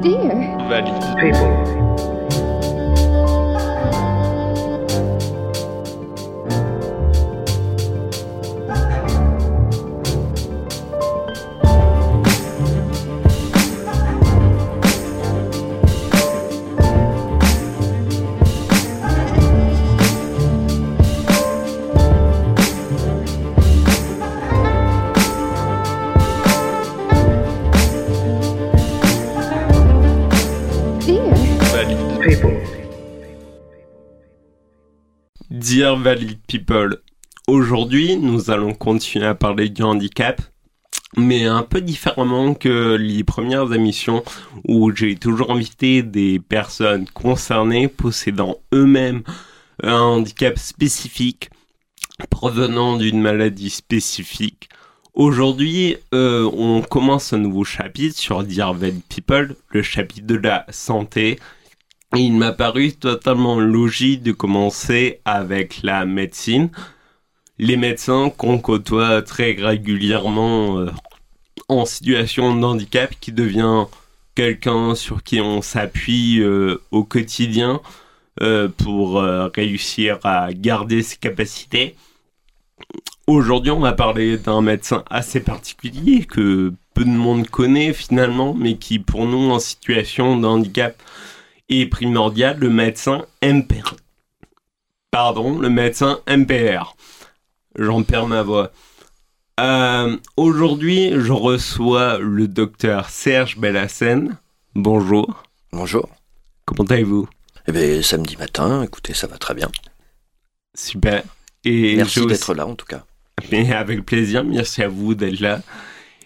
Dear. People, Dear Valid People, aujourd'hui nous allons continuer à parler du handicap, mais un peu différemment que les premières émissions où j'ai toujours invité des personnes concernées possédant eux-mêmes un handicap spécifique provenant d'une maladie spécifique. Aujourd'hui, euh, on commence un nouveau chapitre sur Dear Valid People, le chapitre de la santé. Il m'a paru totalement logique de commencer avec la médecine. Les médecins qu'on côtoie très régulièrement euh, en situation de handicap qui devient quelqu'un sur qui on s'appuie euh, au quotidien euh, pour réussir à garder ses capacités. Aujourd'hui, on va parler d'un médecin assez particulier que peu de monde connaît finalement, mais qui pour nous en situation de handicap est primordial, le médecin MPR. Pardon, le médecin MPR. J'en perds ma voix. Euh, Aujourd'hui, je reçois le docteur Serge Bellassène. Bonjour. Bonjour. Comment allez-vous? Eh bien, samedi matin, écoutez, ça va très bien. Super. Et Merci d'être là, en tout cas. Mais avec plaisir, merci à vous d'être là.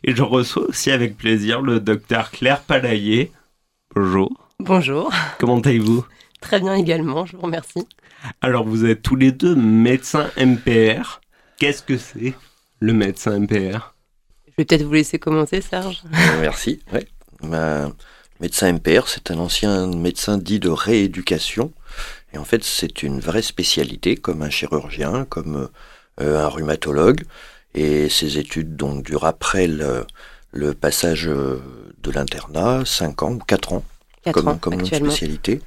Et je reçois aussi avec plaisir le docteur Claire Palaillé. Bonjour. Bonjour, Comment allez-vous? Très bien également, je vous remercie. Alors, vous êtes tous les deux médecins MPR. Qu'est-ce que c'est le médecin MPR Je vais peut-être vous laisser commencer, Serge. Euh, Merci. Ouais. Ma- médecin MPR, c'est un ancien médecin dit de rééducation. Et en fait, c'est une vraie spécialité, comme un chirurgien, comme euh, un rhumatologue. Et ces études donc durent après le, le passage euh, de l'internat, 5 ans ou 4 ans. 4 comme, ans comme spécialité.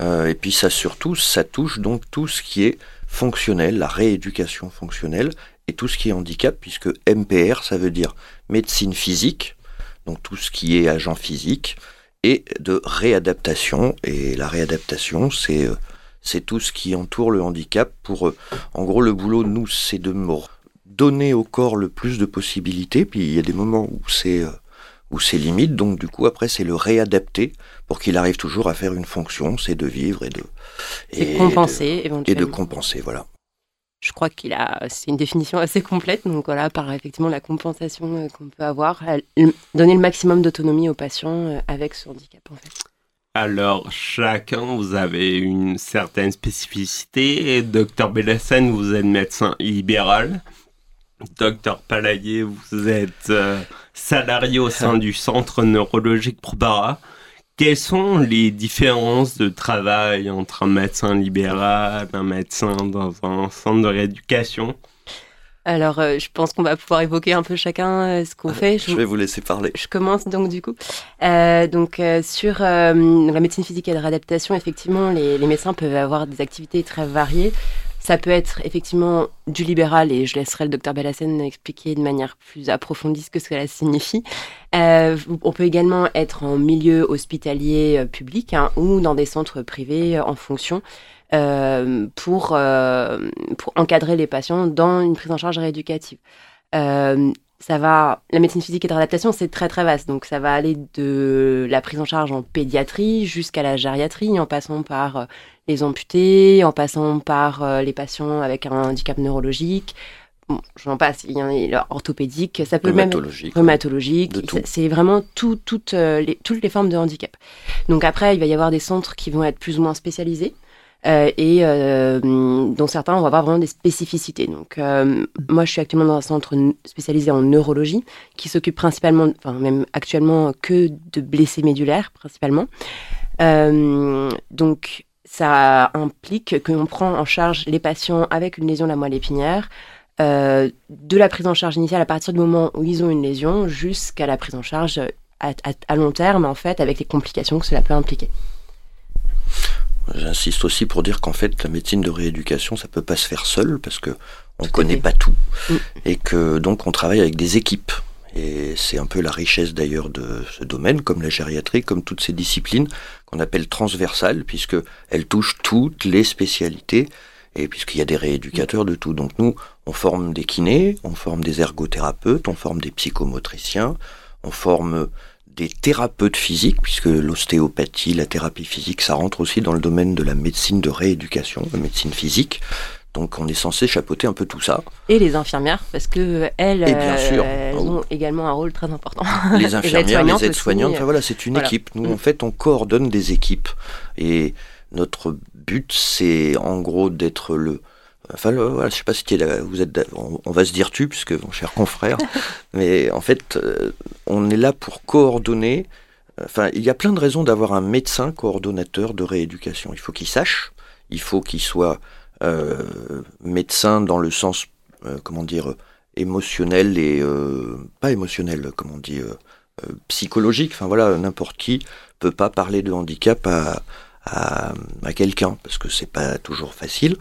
Euh, et puis ça surtout, ça touche donc tout ce qui est fonctionnel, la rééducation fonctionnelle, et tout ce qui est handicap, puisque MPR, ça veut dire médecine physique, donc tout ce qui est agent physique, et de réadaptation. Et la réadaptation, c'est euh, c'est tout ce qui entoure le handicap. Pour, euh, en gros, le boulot, nous, c'est de donner au corps le plus de possibilités. Puis il y a des moments où c'est où c'est limite. Donc du coup, après, c'est le réadapter pour qu'il arrive toujours à faire une fonction, c'est de vivre et de et compenser de- et de compenser. Voilà. Je crois qu'il a, c'est une définition assez complète. Donc voilà, par effectivement la compensation euh, qu'on peut avoir, donner le maximum d'autonomie aux patients euh, avec ce handicap en fait. Alors, chacun, vous avez une certaine spécificité. Docteur Bellassène, vous êtes médecin libéral. Docteur Palaillé, vous êtes euh, salarié au sein du centre neurologique Probara. Quelles sont les différences de travail entre un médecin libéral, un médecin dans un centre de rééducation? Alors, euh, je pense qu'on va pouvoir évoquer un peu chacun euh, ce qu'on fait. Je vais vous laisser parler. Je commence donc du coup. Euh, donc euh, sur euh, la médecine physique et de réadaptation, effectivement, les, les médecins peuvent avoir des activités très variées. Ça peut être effectivement du libéral, et je laisserai le docteur Bellassène expliquer de manière plus approfondie ce que cela signifie. Euh, on peut également être en milieu hospitalier euh, public hein, ou dans des centres privés euh, en fonction pour, encadrer les patients dans une prise en charge rééducative. Ça va, la médecine physique et de réadaptation, c'est très très vaste. Donc ça va aller de la prise en charge en pédiatrie jusqu'à la gériatrie, en passant par euh, les amputés, en passant par euh, les patients avec un handicap neurologique. Bon, j'en passe, il y en a orthopédique, ça peut même Rhumatologique. C'est vraiment tout, toutes, euh, les, toutes les formes de handicap. Donc après, il va y avoir des centres qui vont être plus ou moins spécialisés. Euh, et euh, dont certains vont avoir vraiment des spécificités. Donc, euh, moi, je suis actuellement dans un centre spécialisé en neurologie qui s'occupe principalement, enfin même actuellement, que de blessés médulaires principalement. Donc, ça implique que l'on prend en charge les patients avec une lésion de la moelle épinière, de la prise en charge initiale à partir du moment où ils ont une lésion jusqu'à la prise en charge à long terme, en fait, avec les complications que cela peut impliquer. J'insiste aussi pour dire qu'en fait, la médecine de rééducation, ça peut pas se faire seul parce que on Tout connaît pas tout Mm. et que donc on travaille avec des équipes. Et c'est un peu la richesse d'ailleurs de ce domaine, comme la gériatrie, comme toutes ces disciplines qu'on appelle transversales, puisque elles touchent toutes les spécialités et puisqu'il y a des rééducateurs de tout. Donc nous, on forme des kinés, on forme des ergothérapeutes, on forme des psychomotriciens, on forme des thérapeutes physiques, puisque l'ostéopathie, la thérapie physique, ça rentre aussi dans le domaine de la médecine de rééducation, la médecine physique. Donc on est censé chapeauter un peu tout ça. Et les infirmières, parce que elles, Et bien sûr. elles Ah oui. ont également un rôle très important. Les infirmières, aides-soignantes les aides-soignantes, aussi, enfin voilà, c'est une voilà. équipe. Nous, Mm. en fait, on coordonne des équipes. Et notre but, c'est en gros d'être le... Enfin, le- voilà, je sais pas si là- vous êtes... On, on va se dire tu, puisque mon cher confrère. mais en fait, euh, on est là pour coordonner... Enfin, il y a plein de raisons d'avoir un médecin coordonnateur de rééducation. Il faut qu'il sache, il faut qu'il soit euh, médecin dans le sens, euh, comment dire, émotionnel et euh, pas émotionnel, comment on dit, euh, psychologique. Enfin voilà, n'importe qui peut pas parler de handicap à, à, quelqu'un parce que c'est pas toujours facile.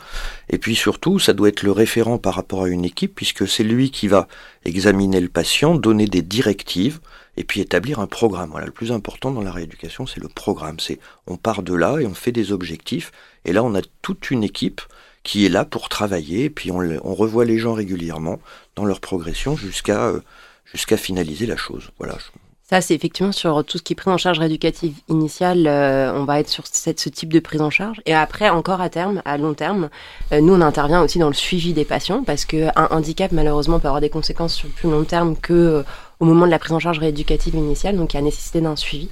Et puis surtout, ça doit être le référent par rapport à une équipe puisque c'est lui qui va examiner le patient, donner des directives et puis établir un programme. Voilà, le plus important dans la rééducation, c'est le programme. C'est on part de là et on fait des objectifs. Et là, on a toute une équipe qui est là pour travailler. Et puis on, on revoit les gens régulièrement dans leur progression jusqu'à euh, jusqu'à finaliser la chose. Voilà. Ça, c'est effectivement sur tout ce qui est prise en charge rééducative initiale, euh, on va être sur cette- ce type de prise en charge. Et après, encore à terme, à long terme, euh, nous, on intervient aussi dans le suivi des patients parce qu'un handicap, malheureusement, peut avoir des conséquences sur le plus long terme que euh, au moment de la prise en charge rééducative initiale. Donc, il y a nécessité d'un suivi.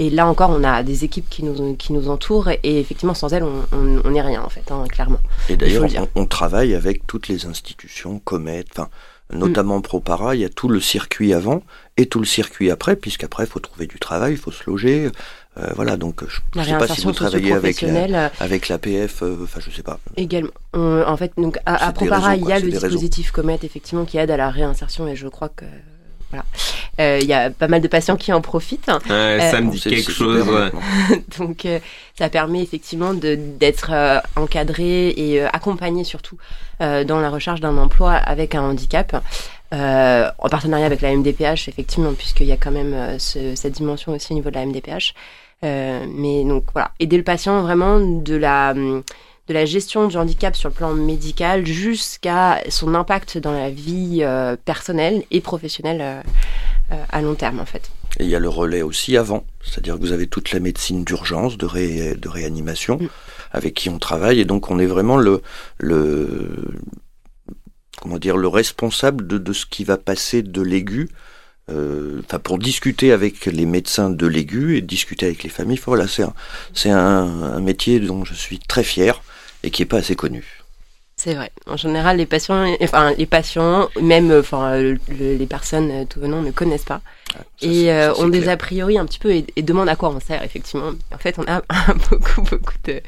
Et là encore, on a des équipes qui nous, qui nous entourent. Et, effectivement, sans elles, on- n'est rien, en fait, hein, clairement. Et d'ailleurs, on, on travaille avec toutes les institutions, Comet, enfin, notamment Propara, il y a tout le circuit avant et tout le circuit après, puisqu'après, il faut trouver du travail, il faut se loger. euh, voilà, donc je La ne sais pas si vous travaillez avec la, euh, avec l'APF, euh, enfin, je sais pas. Également. On- en fait, donc à, Propara, réseaux, il y a le dispositif Comet, effectivement, qui aide à la réinsertion et je crois que. Voilà. Euh, Il y a pas mal de patients qui en profitent. Ouais, ça me Bon, dit quelque chose. ouais. Donc, euh, ça permet effectivement de- d'être euh, encadré et euh, accompagné surtout euh, dans la recherche d'un emploi avec un handicap. Euh, en partenariat avec la MDPH, effectivement, puisqu'il y a quand même euh, ce- cette dimension aussi au niveau de la MDPH. Euh, mais donc voilà, aider le patient vraiment de la, hum, de la gestion du handicap sur le plan médical jusqu'à son impact dans la vie euh, personnelle et professionnelle euh, euh, à long terme en fait. Et il y a le relais aussi avant, c'est-à-dire que vous avez toute la médecine d'urgence, de, ré- de réanimation, Mm. avec qui on travaille, et donc on est vraiment le, le comment dire, le responsable de, de ce qui va passer de l'aigu, euh, enfin pour discuter avec les médecins de l'aigu et discuter avec les familles. Voilà, c'est un, c'est un, un métier dont je suis très fier et qui est pas assez connu. C'est vrai. En général, les patients, enfin les patients, même euh, enfin le- le- les personnes euh, tout venant ne connaissent pas Ça, c'est- et euh, ça, ont des clair. a priori un petit peu et, et demandent à quoi on sert effectivement. En fait, on a beaucoup beaucoup de,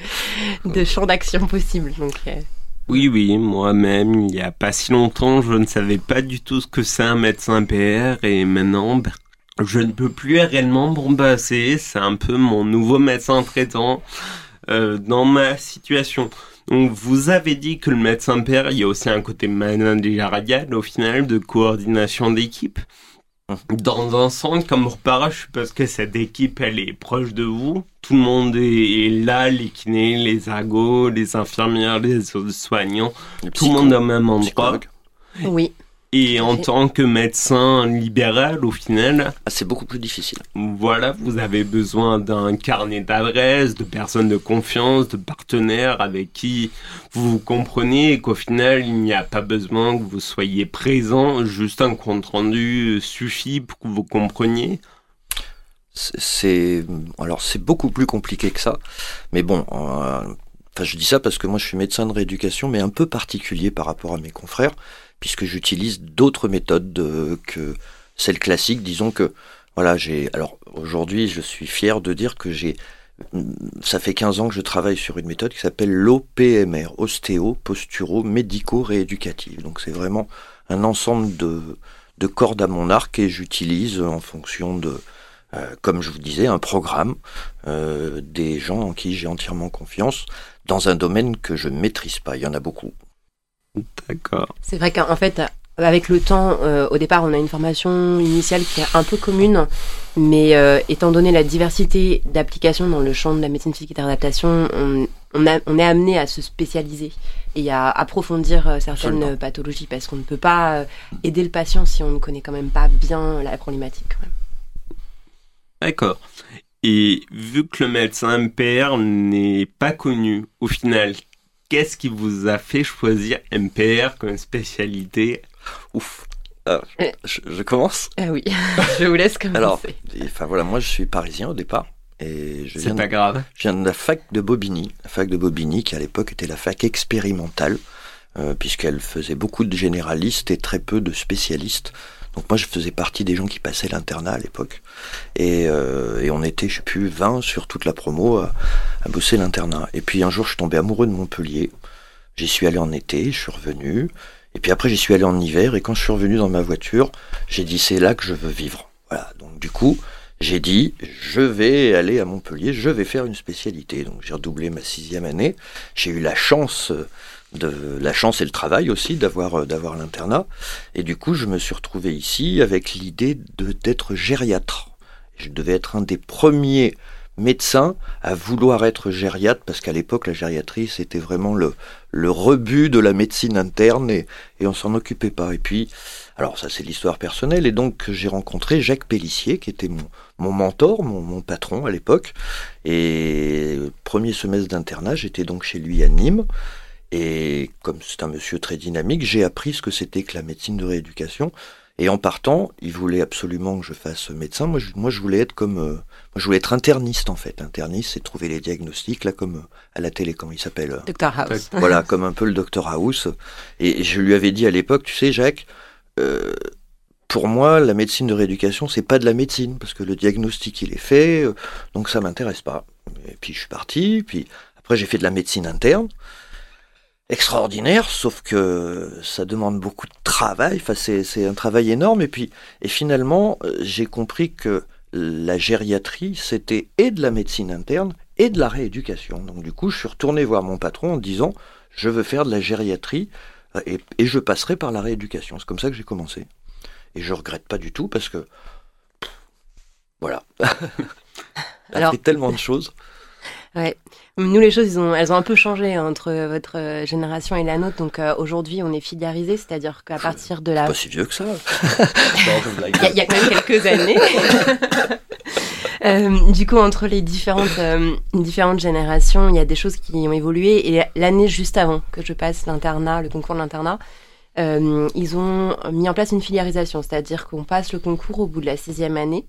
de champs d'action possibles. Donc euh, Oui, oui, moi-même, il y a pas si longtemps, je ne savais pas du tout ce que c'est un médecin PR et maintenant, ben, je ne peux plus réellement m'en passer. C'est un peu mon nouveau médecin traitant euh, dans ma situation. Donc, vous avez dit que le médecin PR, il y a aussi un côté managérial au final de coordination d'équipe. Dans un centre comme Repara, je suppose que cette équipe, elle est proche de vous. Tout le monde est, est là, les kinés, les agos, les infirmières, les soignants, Les tout le monde au même endroit. oui, Et en fait. tant que médecin libéral, au final, Ah, c'est beaucoup plus difficile. voilà, vous avez besoin d'un carnet d'adresses, de personnes de confiance, de partenaires avec qui vous vous comprenez et qu'au final, il n'y a pas besoin que vous soyez présent, juste un compte rendu suffit pour que vous compreniez. C'est- c'est alors c'est beaucoup plus compliqué que ça, mais bon. euh, Enfin, je dis ça parce que moi, je suis médecin de rééducation, mais un peu particulier par rapport à mes confrères, puisque j'utilise d'autres méthodes de- que celles classiques. Disons que, voilà, j'ai. Alors, aujourd'hui, je suis fier de dire que j'ai. Ça fait 15 ans que je travaille sur une méthode qui s'appelle l'OPMR, ostéo, posturo, médico, rééducative. Donc, c'est vraiment un ensemble de, de cordes à mon arc et j'utilise en fonction de euh, comme je vous disais, un programme, euh, des gens en qui j'ai entièrement confiance, dans un domaine que je maîtrise pas. Il y en a beaucoup. D'accord. C'est vrai qu'en fait, avec le temps, euh, au départ, on a une formation initiale qui est un peu commune, mais euh, étant donné la diversité d'applications dans le champ de la médecine physique et d'adaptation, on, on, a- on est amené à se spécialiser et à approfondir euh, certaines Absolument. pathologies parce qu'on ne peut pas aider le patient si on ne connaît quand même pas bien la problématique. D'accord. Et vu que le médecin MPR n'est pas connu, au final, qu'est-ce qui vous a fait choisir MPR comme spécialité? Ouf. Je, je commence Ah oui, je vous laisse commencer. Alors, enfin voilà, moi je suis parisien au départ. Et je C'est viens, de, pas grave. je viens de la fac de Bobigny. La fac de Bobigny qui à l'époque était la fac expérimentale, euh, puisqu'elle faisait beaucoup de généralistes et très peu de spécialistes. Donc moi je faisais partie des gens qui passaient l'internat à l'époque. Et, euh, et on était, je sais plus, 20 sur toute la promo à, à bosser l'internat. Et puis un jour je suis tombé amoureux de Montpellier. J'y suis allé en été, je suis revenu. Et puis après j'y suis allé en hiver. Et quand je suis revenu dans ma voiture, j'ai dit c'est là que je veux vivre. Voilà. Donc du coup, j'ai dit je vais aller à Montpellier, je vais faire une spécialité. Donc j'ai redoublé ma sixième année. J'ai eu la chance euh, de la chance et le travail aussi d'avoir euh, d'avoir l'internat. Et du coup, je me suis retrouvé ici avec l'idée d'être gériatre. Je devais être un des premiers médecins à vouloir être gériatre parce qu'à l'époque, la gériatrie c'était vraiment le le rebut de la médecine interne et, et on s'en occupait pas. Et puis, alors ça c'est l'histoire personnelle et donc j'ai rencontré Jacques Pellissier qui était mon, mon mentor, mon, mon patron à l'époque. Et le premier semestre d'internat, j'étais donc chez lui à Nîmes. Et comme c'est un monsieur très dynamique, j'ai appris ce que c'était que la médecine de rééducation. Et en partant, il voulait absolument que je fasse médecin. Moi, je, moi, je voulais être comme, euh, moi, je voulais être interniste en fait. Interniste, c'est trouver les diagnostics là, comme euh, à la télé, comment il s'appelle. euh, Dr House. voilà, comme un peu le docteur House. Et je lui avais dit à l'époque, tu sais, Jacques, euh, pour moi, la médecine de rééducation, c'est pas de la médecine, parce que le diagnostic, il est fait, euh, donc ça m'intéresse pas. Et puis je suis parti, puis après j'ai fait de la médecine interne. Extraordinaire, sauf que ça demande beaucoup de travail, enfin c'est c'est un travail énorme, et puis et finalement euh, j'ai compris que la gériatrie c'était et de la médecine interne et de la rééducation. Donc du coup je suis retourné voir mon patron en disant je veux faire de la gériatrie euh, et, et je passerai par la rééducation. C'est comme ça que j'ai commencé. Et je regrette pas du tout parce que pff, voilà. J'ai tellement de choses. Ouais. Nous, les choses, ont, elles ont un peu changé entre votre euh, génération et la nôtre. Donc euh, aujourd'hui, on est filiarisé, c'est-à-dire qu'à partir de la Pas si vieux que ça. Il y, a- il y a quand même quelques années. Euh, du coup, entre les différentes, euh, différentes générations, il y a des choses qui ont évolué. Et l'année juste avant que je passe l'internat, le concours de l'internat, ils ont mis en place une filiarisation, c'est-à-dire qu'on passe le concours au bout de la sixième année,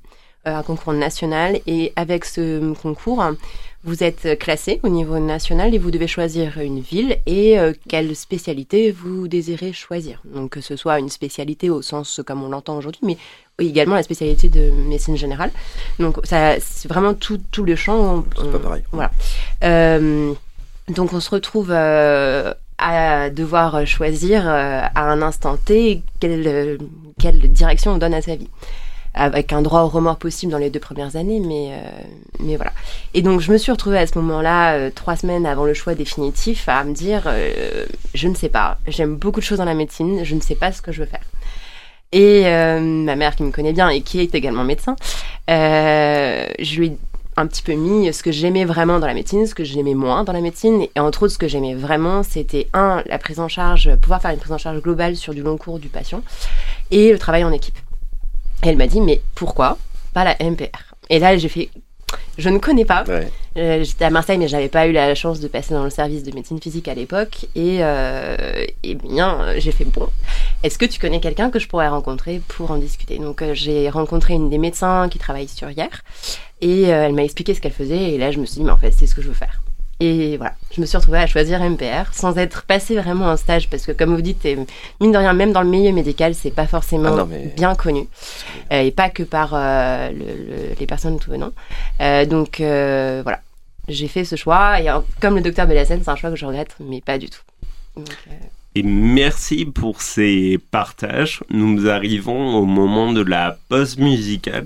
un concours national. Et avec ce concours, vous êtes classé au niveau national et vous devez choisir une ville et euh, quelle spécialité vous désirez choisir. Donc que ce soit une spécialité au sens comme on l'entend aujourd'hui, mais également la spécialité de médecine générale. Donc ça, c'est vraiment tout, tout le champ. C'est On- pas pareil. Voilà. Euh, donc on se retrouve euh, à devoir choisir euh, à un instant T quelle, euh, quelle direction on donne à sa vie. Avec un droit au remords possible dans les deux premières années, mais, euh, mais voilà. Et donc je me suis retrouvée à ce moment-là, euh, trois semaines avant le choix définitif, à me dire, euh, je ne sais pas, j'aime beaucoup de choses dans la médecine, je ne sais pas ce que je veux faire. Et ma mère qui me connaît bien et qui est également médecin, je lui ai un petit peu mis ce que j'aimais vraiment dans la médecine, ce que j'aimais moins dans la médecine. Et entre autres, ce que j'aimais vraiment, c'était un, la prise en charge, pouvoir faire une prise en charge globale sur du long cours du patient et le travail en équipe. Et elle m'a dit, mais pourquoi pas la MPR Et là, j'ai fait, je ne connais pas. Ouais. Euh, J'étais à Marseille, mais j'avais pas eu la chance de passer dans le service de médecine physique à l'époque. Et, euh, eh bien, j'ai fait bon. Est-ce que tu connais quelqu'un que je pourrais rencontrer pour en discuter? Donc, euh, j'ai rencontré une des médecins qui travaille sur hier, et elle m'a expliqué ce qu'elle faisait. Et là, je me suis dit, mais en fait, c'est ce que je veux faire. Et voilà, je me suis retrouvée à choisir MPR sans être passée vraiment un stage parce que comme vous dites, mine de rien, même dans le milieu médical, c'est pas forcément Ah non, mais- bien connu Euh, et pas que par euh, le- le- les personnes tout venant. Euh, donc euh, voilà, j'ai fait ce choix et comme le docteur Bellassène, c'est un choix que je regrette, mais pas du tout. Donc, Et merci pour ces partages. Nous arrivons au moment de la pause musicale.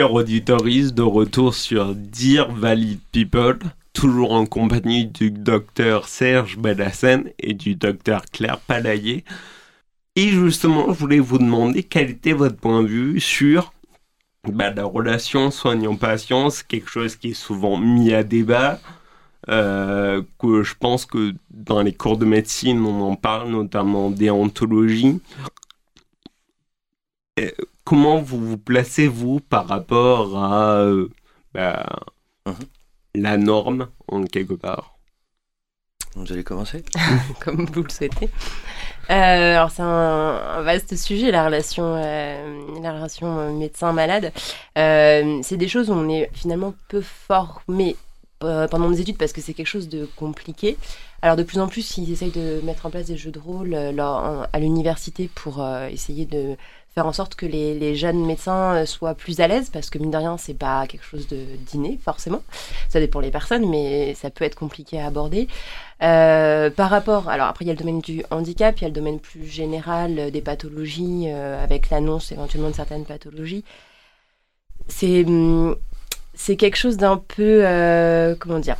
Cher auditoris, de retour sur Dear Valid People, toujours en compagnie du docteur Serge Bellassène et du docteur Claire Palaillé. Et justement, je voulais vous demander quel était votre point de vue sur bah, la relation soignant-patient. C'est quelque chose qui est souvent mis à débat. Euh, que je pense que dans les cours de médecine, on en parle, notamment déontologie. Et comment vous vous placez, vous, par rapport à euh, bah, Mhm. la norme, en quelque part? Vous allez commencer? Comme vous le souhaitez. Euh, alors c'est un, un vaste sujet la relation, euh, la relation médecin-malade. Euh, c'est des choses où on est finalement peu formé pendant nos études parce que c'est quelque chose de compliqué. Alors de plus en plus, ils essayent de mettre en place des jeux de rôle euh, à l'université pour euh, essayer de en sorte que les, les jeunes médecins euh, soient plus à l'aise parce que mine de rien, c'est pas quelque chose de d'inné forcément. Ça dépend des personnes, mais ça peut être compliqué à aborder. Euh, par rapport, alors après il y a le domaine du handicap, il y a le domaine plus général euh, des pathologies avec l'annonce éventuellement de certaines pathologies. C'est hum, c'est quelque chose d'un peu comment dire.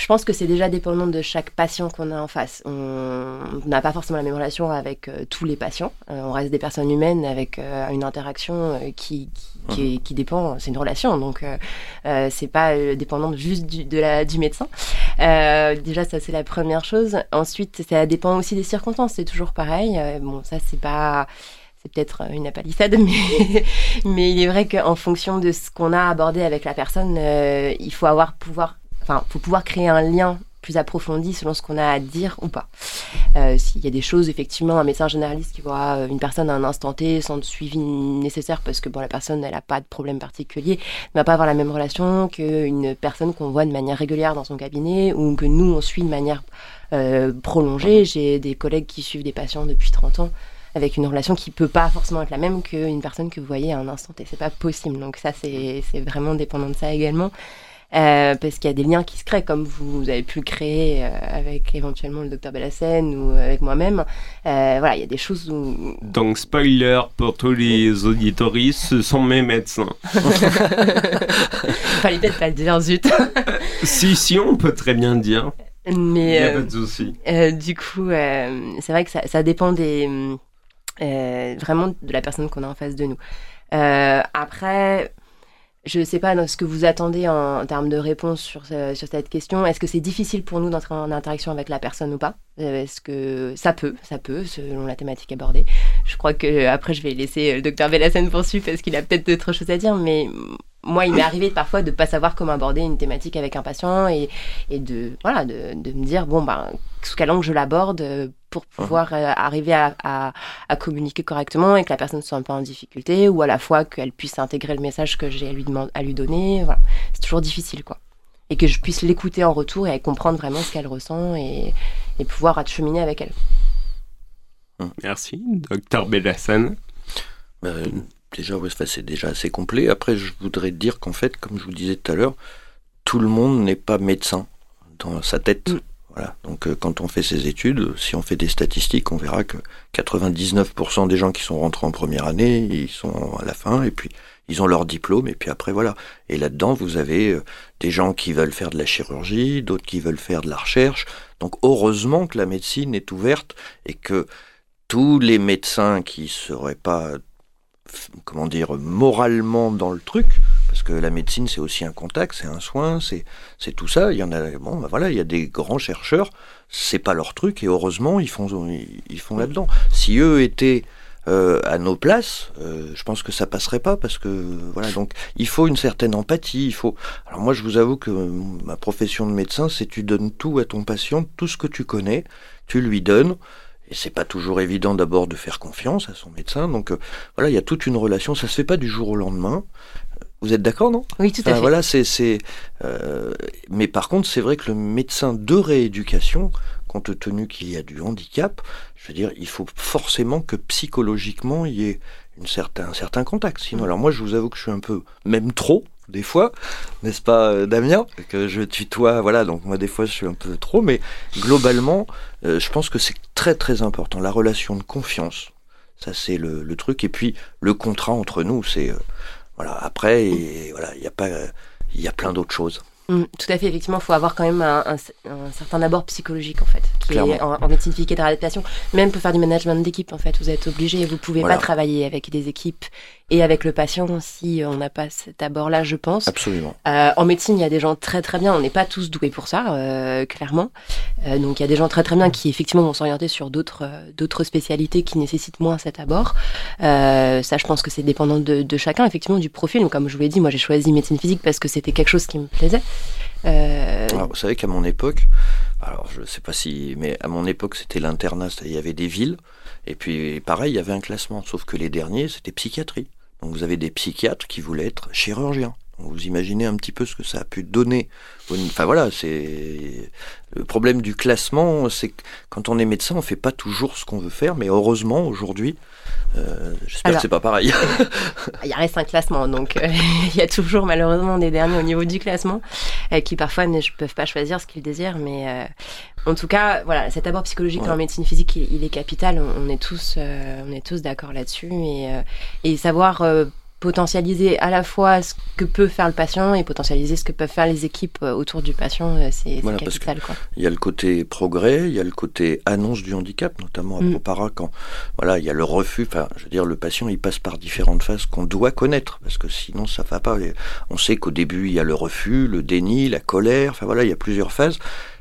Je pense que c'est déjà dépendant de chaque patient qu'on a en face. On n'a pas forcément la même relation avec euh, tous les patients. Euh, on reste des personnes humaines avec euh, une interaction qui, qui, qui, est- qui dépend. C'est une relation, donc c'est pas dépendant juste du, de la, du médecin. Déjà, ça c'est la première chose. Ensuite, ça dépend aussi des circonstances. C'est toujours pareil. Bon, ça c'est pas, c'est peut-être une apalissade, mais mais il est vrai qu'en fonction de ce qu'on a abordé avec la personne, euh, il faut avoir pouvoir, enfin, faut pouvoir créer un lien plus approfondi selon ce qu'on a à dire ou pas. Euh, S'il y a des choses, effectivement, un médecin généraliste qui voit euh, une personne à un instant T sans suivi nécessaire parce que bon, la personne n'a pas de problème particulier, ne va pas avoir la même relation qu'une personne qu'on voit de manière régulière dans son cabinet ou que nous on suit de manière euh, prolongée. J'ai des collègues qui suivent des patients depuis 30 ans avec une relation qui peut pas forcément être la même qu'une personne que vous voyez à un instant T. C'est pas possible. Donc ça, c'est vraiment dépendant de ça également. Euh, parce qu'il y a des liens qui se créent, comme vous, avez pu le créer euh, avec éventuellement le docteur Bellassène ou avec moi-même. Euh, voilà, il y a des choses où... Donc, spoiler pour tous les auditories, ce sont mes médecins. Fallait peut-être pas le dire, zut. si, si, on peut très bien dire. Il Mais n'y a pas de souci. Du coup, c'est vrai que ça, ça dépend des, vraiment de la personne qu'on a en face de nous. Après, je ne sais pas ce que vous attendez en, termes de réponse sur cette question. Est-ce que c'est difficile pour nous d'entrer en interaction avec la personne ou pas? Euh, Est-ce que ça peut, ça peut, selon la thématique abordée. Je crois que euh, après, je vais laisser le docteur Bellassène poursuivre parce qu'il a peut-être d'autres choses à dire, mais moi, il m'est arrivé parfois de ne pas savoir comment aborder une thématique avec un patient et, et de, voilà, de, de me dire, bon, ben, sous quel angle je l'aborde euh, pour pouvoir euh, arriver à, à, à communiquer correctement et que la personne soit un peu en difficulté ou à la fois qu'elle puisse intégrer le message que j'ai à lui, à lui donner. Voilà. C'est toujours difficile, quoi. Et que je puisse l'écouter en retour et comprendre vraiment ce qu'elle ressent et, et pouvoir acheminer avec elle. Merci, docteur Bellassène. Euh, déjà, ouais, c'est déjà assez complet. Après, je voudrais dire qu'en fait, comme je vous disais tout à l'heure, tout le monde n'est pas médecin dans sa tête. Mm. Voilà. Donc, euh, quand on fait ses études, si on fait des statistiques, on verra que 99% des gens qui sont rentrés en première année, ils sont à la fin, et puis ils ont leur diplôme, et puis après, voilà. Et là-dedans, vous avez euh, des gens qui veulent faire de la chirurgie, d'autres qui veulent faire de la recherche. Donc, heureusement que la médecine est ouverte et que tous les médecins qui seraient pas comment dire moralement dans le truc parce que la médecine c'est aussi un contact c'est un soin c'est c'est tout ça il y en a bon bah voilà il y a des grands chercheurs c'est pas leur truc et heureusement ils font ils, font là dedans si eux étaient euh, à nos places, euh, je pense que ça passerait pas parce que voilà donc il faut une certaine empathie. Il faut. Alors moi je vous avoue que ma profession de médecin c'est tu donnes tout à ton patient, tout ce que tu connais, tu lui donnes. Et c'est pas toujours évident d'abord de faire confiance à son médecin. Donc euh, voilà, il y a toute une relation. Ça se fait pas du jour au lendemain. Vous êtes d'accord, non? Oui, tout à Enfin, fait. Voilà, c'est c'est. euh, mais par contre, c'est vrai que le médecin de rééducation, compte tenu qu'il y a du handicap, je veux dire, il faut forcément que psychologiquement il y ait une certain, un certain contact. Sinon, alors moi, je vous avoue que je suis un peu, même trop, des fois, n'est-ce pas, euh, Damien Que je tutoie, voilà, donc moi, des fois, je suis un peu trop, mais globalement, euh, je pense que c'est très, très important. La relation de confiance, ça, c'est le, le truc. Et puis, le contrat entre nous, c'est. euh, Voilà. Après, et, voilà, il y a pas, il y a plein d'autres choses. Mm, tout à fait, effectivement, il faut avoir quand même un, un, un, certain abord psychologique en fait, qui Clairement. est en, en médecine physique et de réadaptation. Même pour faire du management d'équipe, en fait, vous êtes obligé, vous pouvez Voilà. pas travailler avec des équipes et avec le patient si on n'a pas cet abord-là, je pense. Absolument. Euh, en médecine, il y a des gens très très bien. On n'est pas tous doués pour ça, euh, clairement. Euh, donc il y a des gens très très bien qui effectivement vont s'orienter sur d'autres euh, d'autres spécialités qui nécessitent moins cet abord. Euh, ça, je pense que c'est dépendant de, de chacun, effectivement, du profil. Donc comme je vous l'ai dit, moi j'ai choisi médecine physique parce que c'était quelque chose qui me plaisait. Euh, vous savez qu'à mon époque, alors je sais pas si, mais à mon époque c'était l'internat, il y avait des villes, et puis pareil, il y avait un classement, sauf que les derniers c'était psychiatrie. Donc vous avez des psychiatres qui voulaient être chirurgiens. Vous imaginez un petit peu ce que ça a pu donner. Enfin voilà, c'est le problème du classement, c'est que quand on est médecin, on fait pas toujours ce qu'on veut faire, mais heureusement aujourd'hui, euh, j'espère que c'est pas pareil. Il reste un classement, donc euh, il y a toujours malheureusement des derniers au niveau du classement euh, qui parfois ne peuvent pas choisir ce qu'ils désirent, mais euh, en tout cas, voilà, cet abord psychologique Ouais. en médecine physique, il, il est capital. On, on est tous, on est tous d'accord là-dessus et, et savoir potentialiser à la fois ce que peut faire le patient et potentialiser ce que peuvent faire les équipes euh, autour du patient, euh, c'est Voilà, capital. Quoi. Il y a le côté progrès, il y a le côté annonce du handicap, notamment à Mm. Propara, quand voilà, il y a le refus. Enfin, je veux dire, le patient, il passe par différentes phases qu'on doit connaître, parce que sinon, ça va pas. On sait qu'au début, il y a le refus, le déni, la colère. Enfin voilà, il y a plusieurs phases.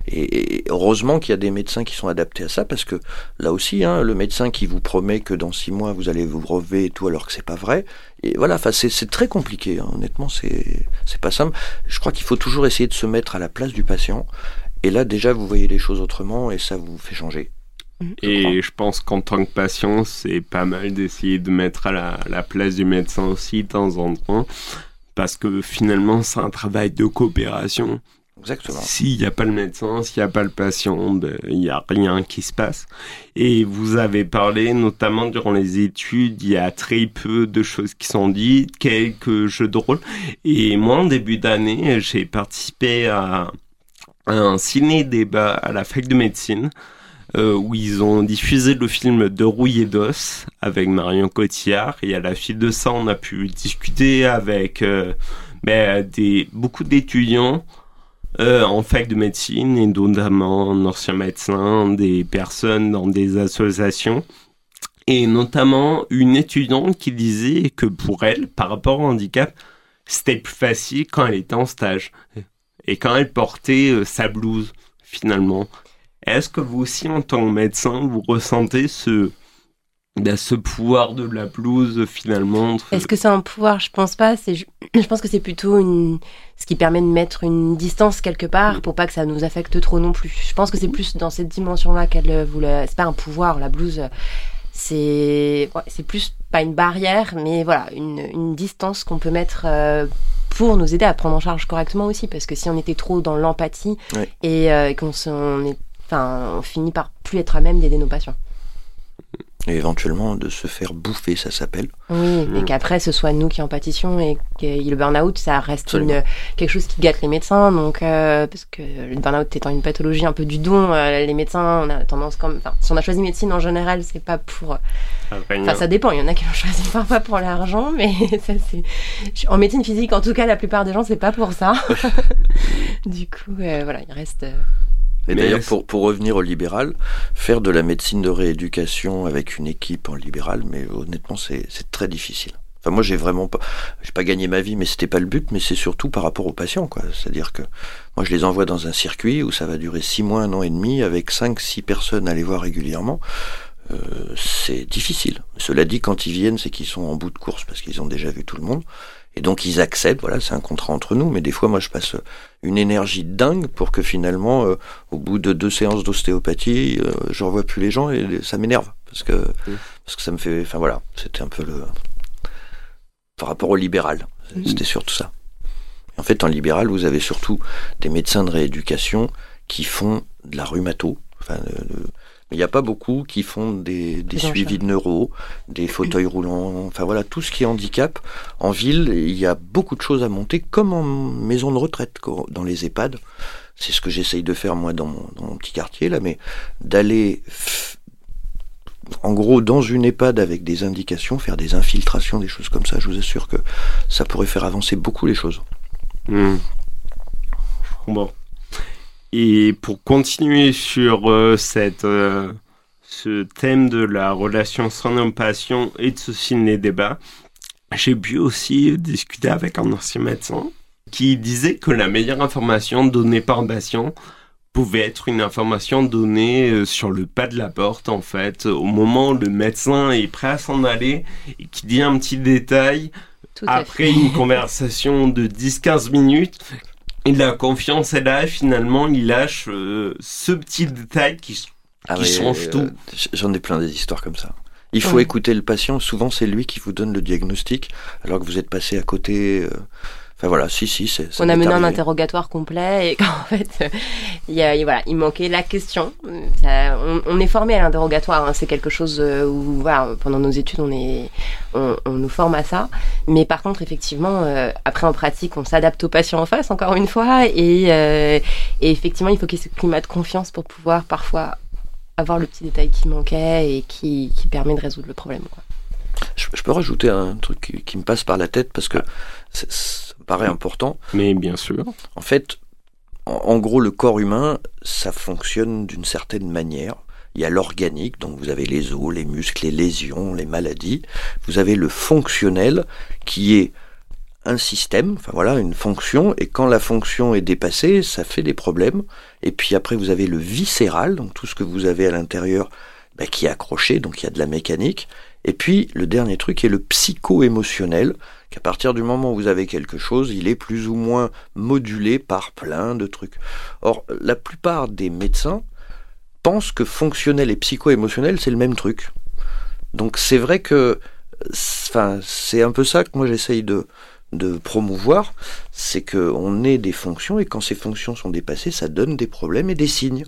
Et, et heureusement qu'il y a des médecins qui sont adaptés à ça, parce que là aussi, hein, le médecin qui vous promet que dans six mois vous allez vous relever et tout, alors que c'est pas vrai. Et voilà, enfin, c'est très compliqué. hein. Honnêtement, c'est c'est pas simple. Je crois qu'il faut toujours essayer de se mettre à la place du patient. Et là, déjà, vous voyez les choses autrement et ça vous fait changer. Et je pense qu'en tant que patient, c'est pas mal d'essayer de mettre à la, la place du médecin aussi de temps en temps. Parce que finalement, c'est un travail de coopération. Exactement. S'il n'y a pas le médecin, s'il n'y a pas le patient, ben, il n'y a rien qui se passe. Et vous avez parlé, notamment durant les études, il y a très peu de choses qui sont dites, quelques jeux de rôle. Et moi, en début d'année, j'ai participé à un ciné-débat à la fac de médecine. euh, où ils ont diffusé le film de Rouille d'os avec Marion Cotillard et à la suite de ça on a pu discuter avec euh, ben, beaucoup d'étudiants euh, en fac de médecine et notamment d'anciens médecins, des personnes dans des associations et notamment une étudiante qui disait que pour elle, par rapport au handicap, c'était plus facile quand elle était en stage et quand elle portait euh, sa blouse finalement. Est-ce que vous aussi, en tant que médecin, vous ressentez ce, ben, ce pouvoir de la blouse finalement Est-ce que c'est un pouvoir? Je pense pas. C'est, je pense que c'est plutôt une, ce qui permet de mettre une distance quelque part pour pas que ça nous affecte trop non plus. Je pense que c'est plus dans cette dimension-là qu'elle euh, voulait. C'est pas un pouvoir, la blouse. euh, C'est, ouais, c'est plus pas une barrière, mais voilà, une, une distance qu'on peut mettre euh, pour nous aider à prendre en charge correctement aussi. Parce que si on était trop dans l'empathie Ouais. et euh, qu'on on finit par plus être à même d'aider nos patients. Et éventuellement de se faire bouffer, ça s'appelle. Oui, et Mm. qu'après ce soit nous qui en pâtissions et que le burn-out, ça reste une, quelque chose qui gâte les médecins. Donc, euh, parce que le burn-out étant une pathologie un peu du don, euh, les médecins, on a tendance comme, enfin, si on a choisi médecine en général, c'est pas pour. Rien. Enfin, ça dépend. Il y en a qui l'ont choisi parfois pour l'argent, mais ça c'est. En médecine physique, en tout cas, la plupart des gens, c'est pas pour ça. du coup, euh, voilà, il reste. Et Mais d'ailleurs, pour, pour revenir au libéral, faire de la médecine de rééducation avec une équipe en libéral, mais honnêtement, c'est c'est très difficile. Enfin, moi, j'ai vraiment pas, j'ai pas gagné ma vie, mais c'était pas le but, mais c'est surtout par rapport aux patients, quoi. C'est-à-dire que moi, je les envoie dans un circuit où ça va durer six mois, un an et demi, avec cinq, six personnes à les voir régulièrement. Euh, c'est difficile. Cela dit, quand ils viennent, c'est qu'ils sont en bout de course parce qu'ils ont déjà vu tout le monde. Et donc ils acceptent, voilà, c'est un contrat entre nous, mais des fois moi je passe une énergie dingue pour que finalement, euh, au bout de deux séances d'ostéopathie, euh, je revois plus les gens et ça m'énerve. Parce que parce que ça me fait, enfin voilà, c'était un peu le par rapport au libéral, c'était surtout ça. En fait, en libéral, vous avez surtout des médecins de rééducation qui font de la rhumato, enfin, de- de- mais il n'y a pas beaucoup qui font des, des suivis de neuro, des fauteuils roulants, enfin voilà, tout ce qui est handicap. En ville, il y a beaucoup de choses à monter, comme en maison de retraite, quoi, dans les EHPAD. C'est ce que j'essaye de faire moi dans mon, dans mon petit quartier là, mais d'aller en gros, dans une EHPAD avec des indications, faire des infiltrations, des choses comme ça, je vous assure que ça pourrait faire avancer beaucoup les choses. Hmm. Bon. Et pour continuer sur euh, cette, euh, ce thème de la relation soignant-patient et de ce les débats, j'ai pu aussi discuter avec un ancien médecin qui disait que la meilleure information donnée par un patient pouvait être une information donnée euh, sur le pas de la porte en fait au moment où le médecin est prêt à s'en aller et qui dit un petit détail après une conversation de 10-15 minutes et la confiance est là finalement il lâche euh, ce petit détail qui, ah change euh, tout. j'en ai plein des histoires comme ça. Il faut écouter le patient. Souvent c'est lui qui vous donne le diagnostic alors que vous êtes passé à côté Enfin voilà, si, si, c'est. On a mené un interrogatoire complet et qu'en fait, il, y a, voilà, il manquait la question. on, est formé à l'interrogatoire, hein, c'est quelque chose euh, où voilà, pendant nos études, on, est, on, nous forme à ça. Mais par contre, effectivement, euh, après en pratique, on s'adapte aux patients en face, encore une fois. Et, euh, et effectivement, il faut qu'il y ait ce climat de confiance pour pouvoir parfois avoir le petit détail qui manquait et qui, qui permet de résoudre le problème. Quoi. Je, peux rajouter un truc qui, me passe par la tête parce que paraît important. Mais bien sûr. En fait, en, gros, le corps humain, ça fonctionne d'une certaine manière. Il y a l'organique, donc vous avez les os, les muscles, les lésions, les maladies. Vous avez le fonctionnel, qui est un système, enfin voilà, une fonction, et quand la fonction est dépassée, ça fait des problèmes. Et puis après, vous avez le viscéral, donc tout ce que vous avez à l'intérieur bah, qui est accroché, donc il y a de la mécanique. Et puis le dernier truc est le psycho-émotionnel, qu'à partir du moment où vous avez quelque chose, il est plus ou moins modulé par plein de trucs. Or, la plupart des médecins pensent que fonctionnel et psycho-émotionnel, c'est le même truc. Donc c'est vrai que enfin, c'est un peu ça que moi j'essaye de, de promouvoir, c'est qu'on ait des fonctions et quand ces fonctions sont dépassées, ça donne des problèmes et des signes.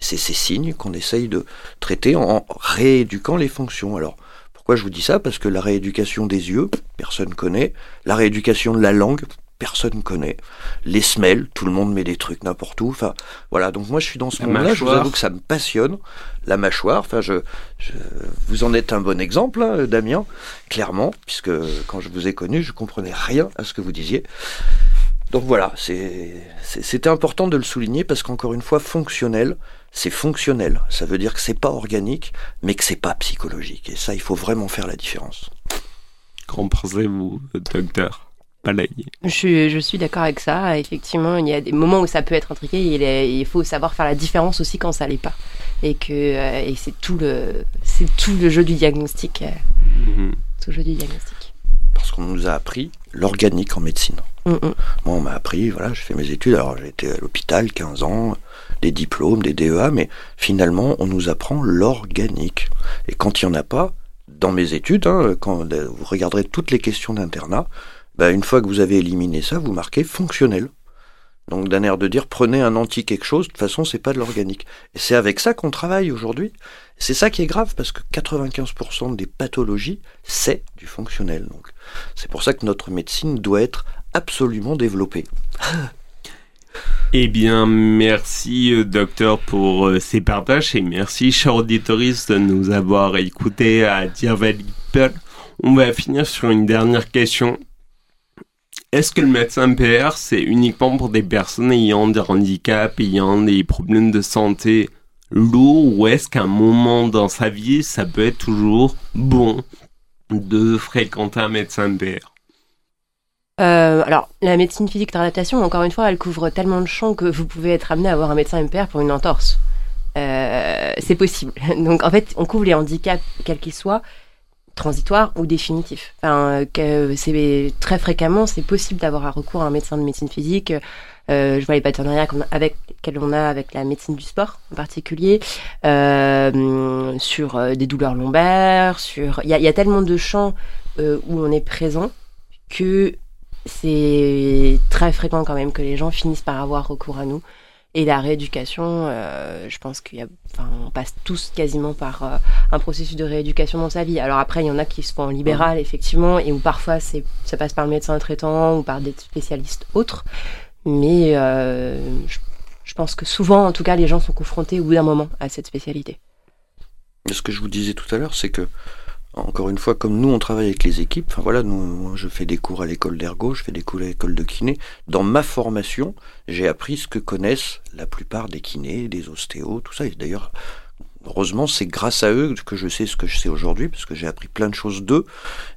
C'est ces signes qu'on essaye de traiter en rééduquant les fonctions. Alors, pourquoi je vous dis ça? Parce que la rééducation des yeux, personne connaît. La rééducation de la langue, personne connaît. Les semelles, tout le monde met des trucs n'importe où. Enfin, voilà. Donc moi, je suis dans ce monde-là. Je vous avoue que ça me passionne. La mâchoire. Enfin, je, vous en êtes un bon exemple, hein, Damien, clairement, puisque quand je vous ai connu, je comprenais rien à ce que vous disiez. Donc voilà, c'était important de le souligner parce qu'encore une fois, fonctionnel, c'est fonctionnel. Ça veut dire que c'est pas organique, mais que c'est pas psychologique. Et ça, il faut vraiment faire la différence. Qu'en pensez-vous, docteur je, je suis d'accord avec ça. Effectivement, il y a des moments où ça peut être intriqué. Il faut savoir faire la différence aussi quand ça l'est pas. Et que euh, et c'est tout le c'est tout le jeu du diagnostic. Euh, mhm. Tout le jeu du diagnostic. Parce qu'on nous a appris l'organique en médecine. Mm, mm. Moi, on m'a appris, voilà, j'ai fait mes études. Alors, j'ai été à l'hôpital 15 ans, des diplômes, des DEA, mais finalement, on nous apprend l'organique. Et quand il n'y en a pas, dans mes études, hein, quand vous regarderez toutes les questions d'internat, bah, une fois que vous avez éliminé ça, vous marquez fonctionnel. Donc d'un air de dire prenez un anti quelque chose, de toute façon c'est pas de l'organique. Et c'est avec ça qu'on travaille aujourd'hui. C'est ça qui est grave parce que 95% des pathologies c'est du fonctionnel. Donc c'est pour ça que notre médecine doit être absolument développée. Eh bien, merci euh, docteur pour euh, ces partages et merci chers auditoristes de nous avoir écoutés à Dear People. On va finir sur une dernière question. Est-ce que le médecin PR, c'est uniquement pour des personnes ayant des handicaps, ayant des problèmes de santé lourds, ou est-ce qu'à un moment dans sa vie, ça peut être toujours bon de fréquenter un médecin PR euh, alors, la médecine physique d'adaptation, encore une fois, elle couvre tellement de champs que vous pouvez être amené à avoir un médecin MPR pour une entorse. Euh, c'est possible. Donc, en fait, on couvre les handicaps, quels qu'ils soient, transitoires ou définitifs. Enfin, que c'est très fréquemment, c'est possible d'avoir un recours à un médecin de médecine physique. Euh, je vois les partenariats avec lesquels on a avec la médecine du sport en particulier, euh, sur euh, des douleurs lombaires, sur il y a, y a, tellement de champs euh, où on est présent que c'est très fréquent quand même que les gens finissent par avoir recours à nous. Et la rééducation, euh, je pense qu'on enfin, passe tous quasiment par euh, un processus de rééducation dans sa vie. Alors après, il y en a qui se font en libéral, effectivement, et où parfois c'est, ça passe par le médecin traitant ou par des spécialistes autres. Mais euh, je, je, pense que souvent, en tout cas, les gens sont confrontés au bout d'un moment à cette spécialité. Ce que je vous disais tout à l'heure, c'est que encore une fois, comme nous on travaille avec les équipes, enfin voilà, nous, je fais des cours à l'école d'ergo, je fais des cours à l'école de kiné. Dans ma formation, j'ai appris ce que connaissent la plupart des kinés, des ostéos, tout ça. Et d'ailleurs, heureusement, c'est grâce à eux que je sais ce que je sais aujourd'hui, parce que j'ai appris plein de choses d'eux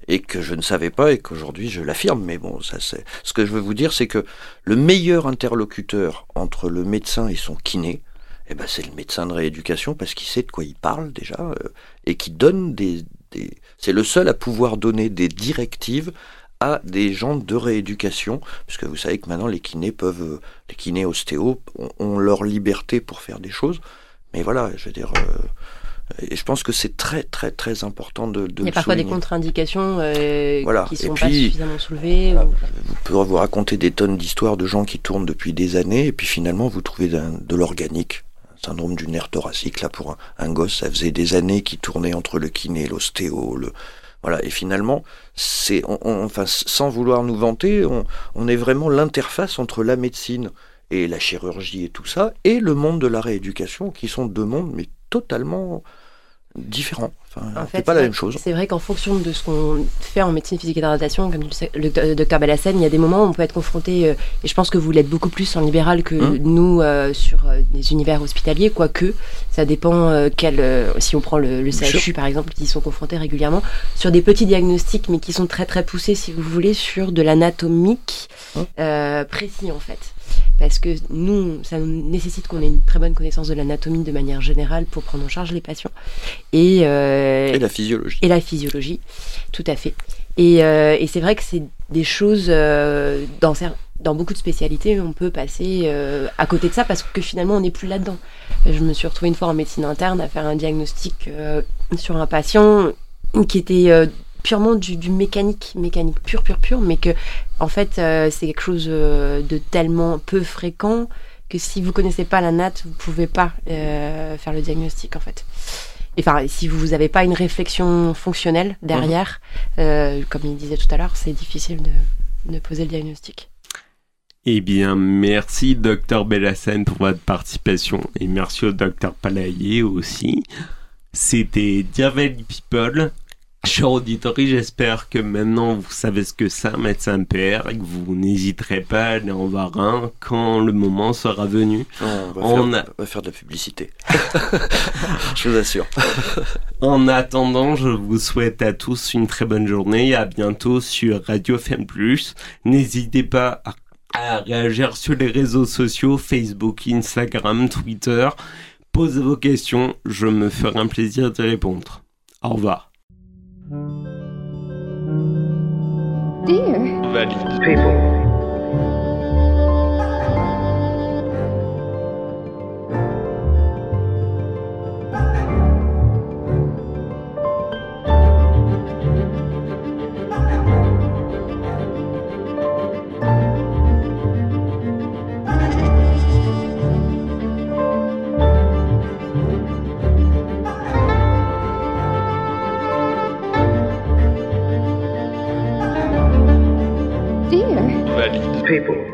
et que je ne savais pas et qu'aujourd'hui je l'affirme. Mais bon, ça c'est. Ce que je veux vous dire, c'est que le meilleur interlocuteur entre le médecin et son kiné, eh ben, c'est le médecin de rééducation parce qu'il sait de quoi il parle déjà euh, et qui donne des, c'est le seul à pouvoir donner des directives à des gens de rééducation, puisque vous savez que maintenant les kinés peuvent, les kinés ostéo ont, leur liberté pour faire des choses, mais voilà, je veux dire, euh, et je pense que c'est très très très important de. de Il y a parfois des contre-indications euh, voilà. qui sont pas suffisamment soulevées. Vous pouvez vous raconter des tonnes d'histoires de gens qui tournent depuis des années, et puis finalement vous trouvez de l'organique syndrome du nerf thoracique. Là, pour un, gosse, ça faisait des années qu'il tournait entre le kiné, l'ostéo, le voilà. Et finalement, c'est, enfin, sans vouloir nous vanter, on, on est vraiment l'interface entre la médecine et la chirurgie et tout ça, et le monde de la rééducation, qui sont deux mondes mais totalement différent. Enfin, c'est pas la même chose. C'est vrai qu'en fonction de ce qu'on fait en médecine physique et d'adaptation, comme le docteur Bellassène, il y a des moments où on peut être confronté, euh, et je pense que vous l'êtes beaucoup plus en libéral que hum. nous euh, sur euh, des univers hospitaliers, quoique ça dépend quel. si on prend le, CHU par exemple, qui sont confrontés régulièrement sur des petits diagnostics, mais qui sont très très poussés, si vous voulez, sur de l'anatomique hum. précis en fait parce que nous, ça nécessite qu'on ait une très bonne connaissance de l'anatomie de manière générale pour prendre en charge les patients. Et, euh, et la physiologie. Et la physiologie, tout à fait. Et, euh, et c'est vrai que c'est des choses, euh, dans, dans beaucoup de spécialités, on peut passer à côté de ça parce que finalement, on n'est plus là-dedans. Je me suis retrouvée une fois en médecine interne à faire un diagnostic sur un patient qui était purement du, mécanique, mécanique pur, pur, pur, mais que en fait euh, c'est quelque chose euh, de tellement peu fréquent que si vous connaissez pas la natte, vous pouvez pas euh, faire le diagnostic en fait. Et enfin, si vous n'avez pas une réflexion fonctionnelle derrière, mhm. comme il disait tout à l'heure, c'est difficile de, de, poser le diagnostic. Eh bien, merci docteur Bellassène pour votre participation et merci au docteur Palaye aussi. C'était Dear People, Cher auditeur, j'espère que maintenant vous savez ce que c'est un médecin PR et que vous n'hésiterez pas à aller en voir un quand le moment sera venu. on, va, faire, de la publicité. je vous assure. en attendant, je vous souhaite à tous une très bonne journée et à bientôt sur Radio FM+. N'hésitez pas à réagir sur les réseaux sociaux, Facebook, Instagram, Twitter. Posez vos questions, je me ferai un plaisir de répondre. Au revoir. Dear. People. People